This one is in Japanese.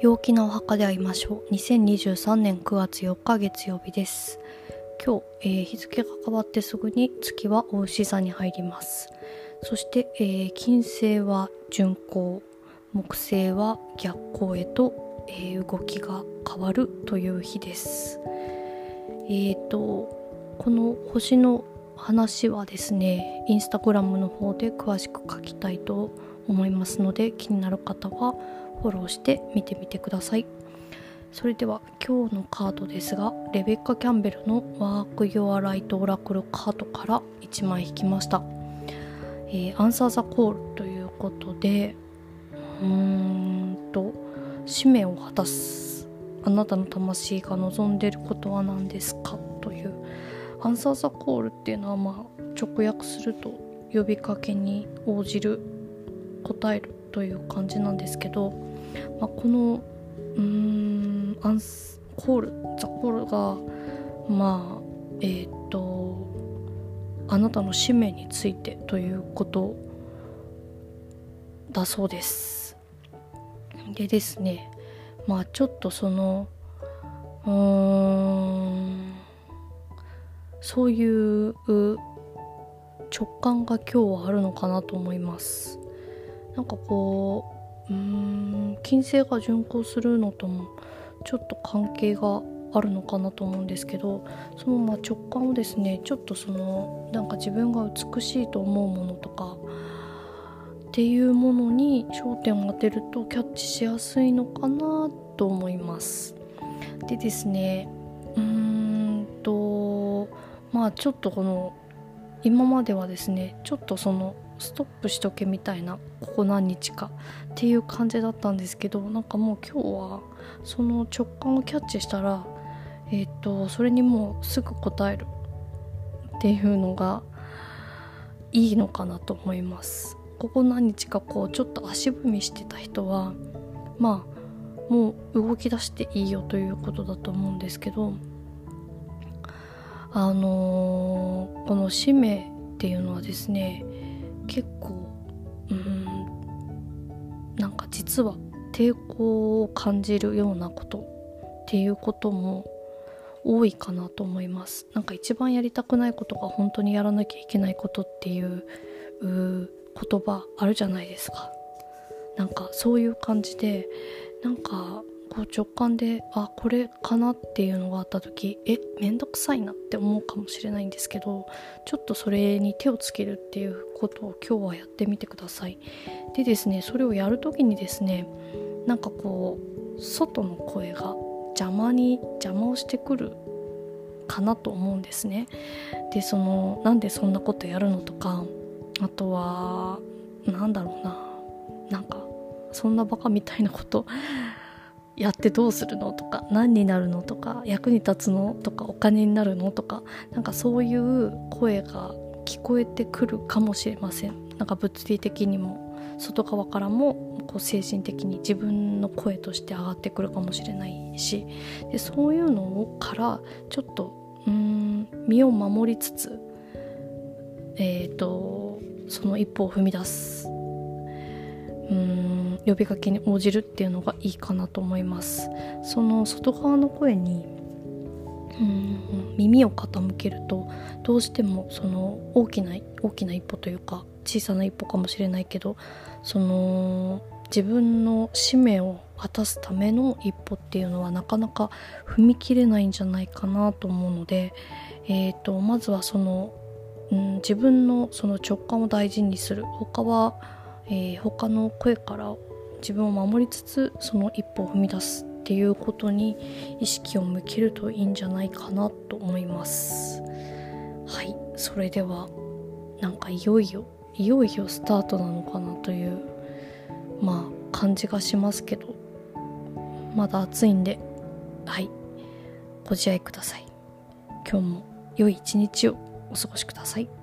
陽気なお墓で会いましょう。2023年9月4日月曜日です。今日、えー、日付が変わってすぐに月は大牛座に入ります。そして、えー、金星は巡行木星は逆行へと、えー、動きが変わるという日です。えーとこの星の話はですねインスタグラムの方で詳しく書きたいと思いますので気になる方はフォローして見てみてください。それでは今日のカードですがレベッカ・キャンベルのワーク・ヨア・ライト・オラクルカードから1枚引きました、えー、アンサー・ザ・コールということでうーんと使命を果たすあなたの魂が望んでることは何ですか？というアンサー・ザ・コールっていうのはまあ直訳すると呼びかけに応じる答えるという感じなんですけど、まあ、このうーんアンスコールザコールがまあえっ、ー、とあなたの使命についてということだそうです。でですねまあちょっとそのうーんそういう直感が今日はあるのかなと思います。なんかこううん金星が巡行するのともちょっと関係があるのかなと思うんですけどそのま直感をですねちょっとそのなんか自分が美しいと思うものとかっていうものに焦点を当てるとキャッチしやすいのかなと思います。でですねうーんとまあちょっとこの今まではですねちょっとそのストップしとけみたいなここ何日かっていう感じだったんですけどなんかもう今日はその直感をキャッチしたらえっ、とそれにもうすぐ答えるっていうのがいいのかなと思います。ここ何日かこうちょっと足踏みしてた人はまあもう動き出していいよということだと思うんですけどあのー、この使命っていうのはですね結構うんなんか実は抵抗を感じるようなことっていうことも多いかなと思います。なんか一番やりたくないことが本当にやらなきゃいけないことっていう言葉あるじゃないですか。なんかそういう感じでなんかこう直感であこれかなっていうのがあった時えめんどくさいなって思うかもしれないんですけどちょっとそれに手をつけるっていうことを今日はやってみてください。でですねそれをやる時にですねなんかこう外の声が邪魔に邪魔をしてくるかなと思うんですね。でそのなんでそんなことやるのとかあとはなんだろうななんかそんなバカみたいなことやってどうするのとか何になるのとか役に立つのとかお金になるのとかなんかそういう声が聞こえてくるかもしれません。なんか物理的にも外側からもこう精神的に自分の声として上がってくるかもしれないし。でそういうのからちょっとうん身を守りつつえっ、ー、とその一歩を踏み出す。うん。呼びかけに応じるっていうのがいいかなと思います。その外側の声にうん耳を傾けるとどうしてもその大きな大きな一歩というか小さな一歩かもしれないけどその自分の使命を果たすための一歩っていうのはなかなか踏み切れないんじゃないかなと思うので、えーと、まずはその、うん、自分のその直感を大事にする。他は、えー、他の声から自分を守りつつその一歩を踏み出すっていうことに意識を向けるといいんじゃないかなと思います。はいそれではなんかいよいよいよいよスタートなのかなというまあ感じがしますけどまだ暑いんではいご自愛ください。今日も良い一日をお過ごしください。